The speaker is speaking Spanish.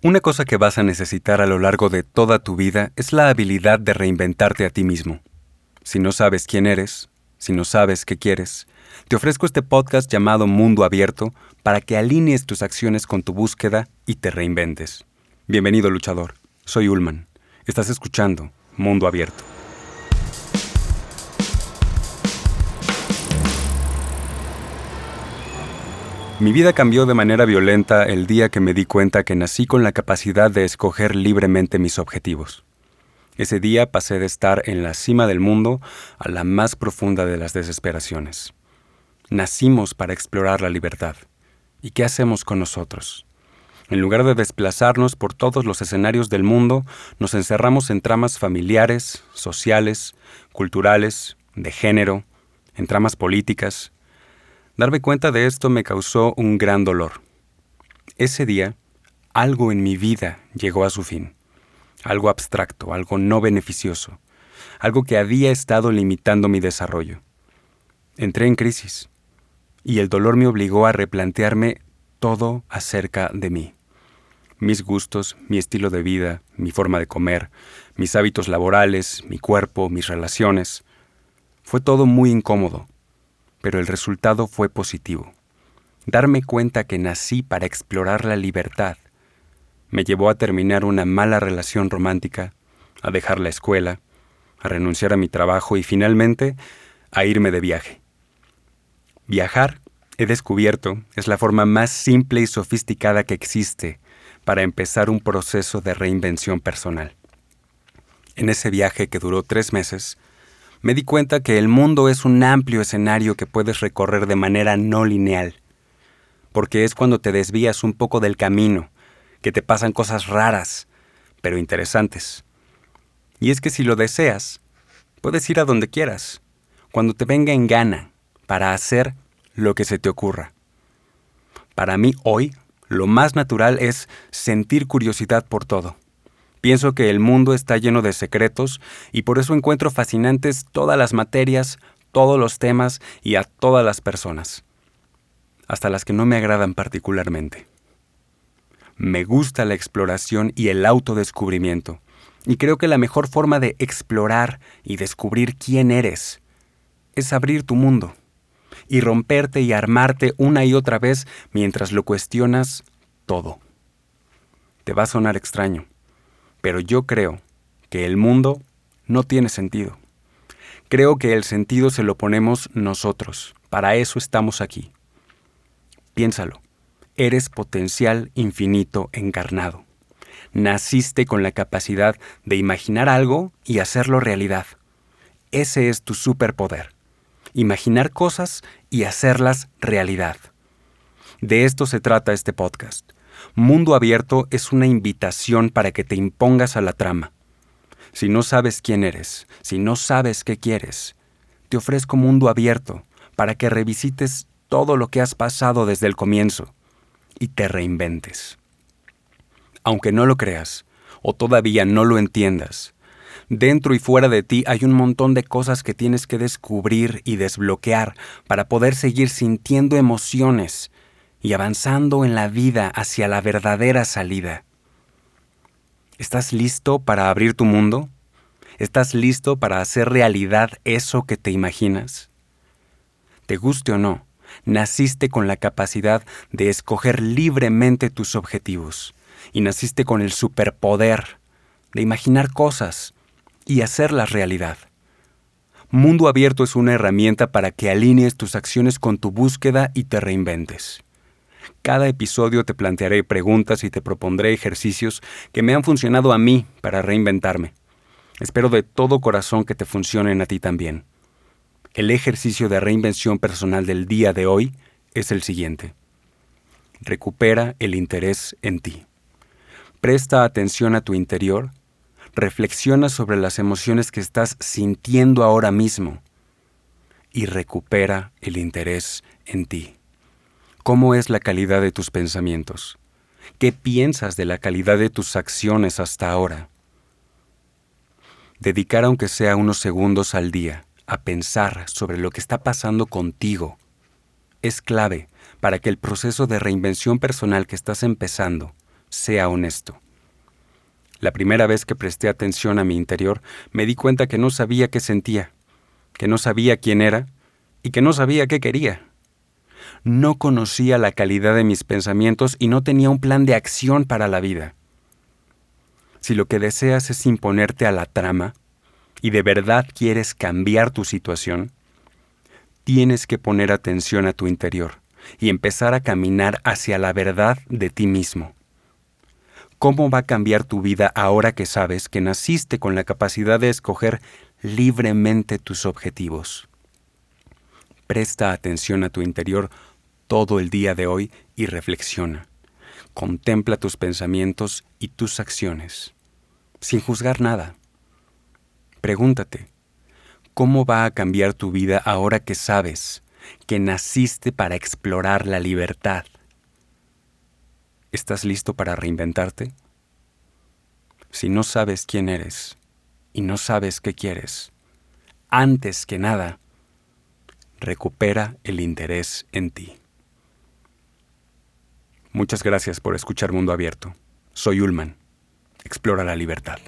Una cosa que vas a necesitar a lo largo de toda tu vida es la habilidad de reinventarte a ti mismo. Si no sabes quién eres, si no sabes qué quieres, te ofrezco este podcast llamado Mundo Abierto para que alinees tus acciones con tu búsqueda y te reinventes. Bienvenido luchador, soy Ulman. Estás escuchando Mundo Abierto. Mi vida cambió de manera violenta el día que me di cuenta que nací con la capacidad de escoger libremente mis objetivos. Ese día pasé de estar en la cima del mundo a la más profunda de las desesperaciones. Nacimos para explorar la libertad. ¿Y qué hacemos con nosotros? En lugar de desplazarnos por todos los escenarios del mundo, nos encerramos en tramas familiares, sociales, culturales, de género, en tramas políticas, Darme cuenta de esto me causó un gran dolor. Ese día, algo en mi vida llegó a su fin. Algo abstracto, algo no beneficioso, algo que había estado limitando mi desarrollo. Entré en crisis y el dolor me obligó a replantearme todo acerca de mí. Mis gustos, mi estilo de vida, mi forma de comer, mis hábitos laborales, mi cuerpo, mis relaciones. Fue todo muy incómodo pero el resultado fue positivo. Darme cuenta que nací para explorar la libertad me llevó a terminar una mala relación romántica, a dejar la escuela, a renunciar a mi trabajo y finalmente a irme de viaje. Viajar, he descubierto, es la forma más simple y sofisticada que existe para empezar un proceso de reinvención personal. En ese viaje que duró tres meses, me di cuenta que el mundo es un amplio escenario que puedes recorrer de manera no lineal, porque es cuando te desvías un poco del camino, que te pasan cosas raras, pero interesantes. Y es que si lo deseas, puedes ir a donde quieras, cuando te venga en gana, para hacer lo que se te ocurra. Para mí hoy, lo más natural es sentir curiosidad por todo Pienso que el mundo está lleno de secretos y por eso encuentro fascinantes todas las materias, todos los temas y a todas las personas, hasta las que no me agradan particularmente. Me gusta la exploración y el autodescubrimiento, y creo que la mejor forma de explorar y descubrir quién eres es abrir tu mundo y romperte y armarte una y otra vez mientras lo cuestionas todo. Te va a sonar extraño pero yo creo que el mundo no tiene sentido. Creo que el sentido se lo ponemos nosotros. Para eso estamos aquí. Piénsalo. Eres potencial infinito encarnado. Naciste con la capacidad de imaginar algo y hacerlo realidad. Ese es tu superpoder. Imaginar cosas y hacerlas realidad. De esto se trata este podcast Mundo Abierto es una invitación para que te impongas a la trama. Si no sabes quién eres, si no sabes qué quieres, te ofrezco Mundo Abierto para que revisites todo lo que has pasado desde el comienzo y te reinventes. Aunque no lo creas o todavía no lo entiendas, dentro y fuera de ti hay un montón de cosas que tienes que descubrir y desbloquear para poder seguir sintiendo emociones y avanzando en la vida hacia la verdadera salida. ¿Estás listo para abrir tu mundo? ¿Estás listo para hacer realidad eso que te imaginas? Te guste o no, naciste con la capacidad de escoger libremente tus objetivos y naciste con el superpoder de imaginar cosas y hacerlas realidad. Mundo Abierto es una herramienta para que alinees tus acciones con tu búsqueda y te reinventes. Cada episodio te plantearé preguntas y te propondré ejercicios que me han funcionado a mí para reinventarme. Espero de todo corazón que te funcionen a ti también. El ejercicio de reinvención personal del día de hoy es el siguiente. Recupera el interés en ti. Presta atención a tu interior. Reflexiona sobre las emociones que estás sintiendo ahora mismo. Y recupera el interés en ti. ¿Cómo es la calidad de tus pensamientos? ¿Qué piensas de la calidad de tus acciones hasta ahora? Dedicar aunque sea unos segundos al día a pensar sobre lo que está pasando contigo es clave para que el proceso de reinvención personal que estás empezando sea honesto. La primera vez que presté atención a mi interior, me di cuenta que no sabía qué sentía, que no sabía quién era y que no sabía qué quería. No conocía la calidad de mis pensamientos y no tenía un plan de acción para la vida. Si lo que deseas es imponerte a la trama y de verdad quieres cambiar tu situación, tienes que poner atención a tu interior y empezar a caminar hacia la verdad de ti mismo. ¿Cómo va a cambiar tu vida ahora que sabes que naciste con la capacidad de escoger libremente tus objetivos? Presta atención a tu interior todo el día de hoy y reflexiona. Contempla tus pensamientos y tus acciones, sin juzgar nada. Pregúntate, ¿cómo va a cambiar tu vida ahora que sabes que naciste para explorar la libertad? ¿Estás listo para reinventarte? Si no sabes quién eres y no sabes qué quieres, antes que nada, recupera el interés en ti. Muchas gracias por escuchar Mundo Abierto. Soy Ulman. Explora la libertad.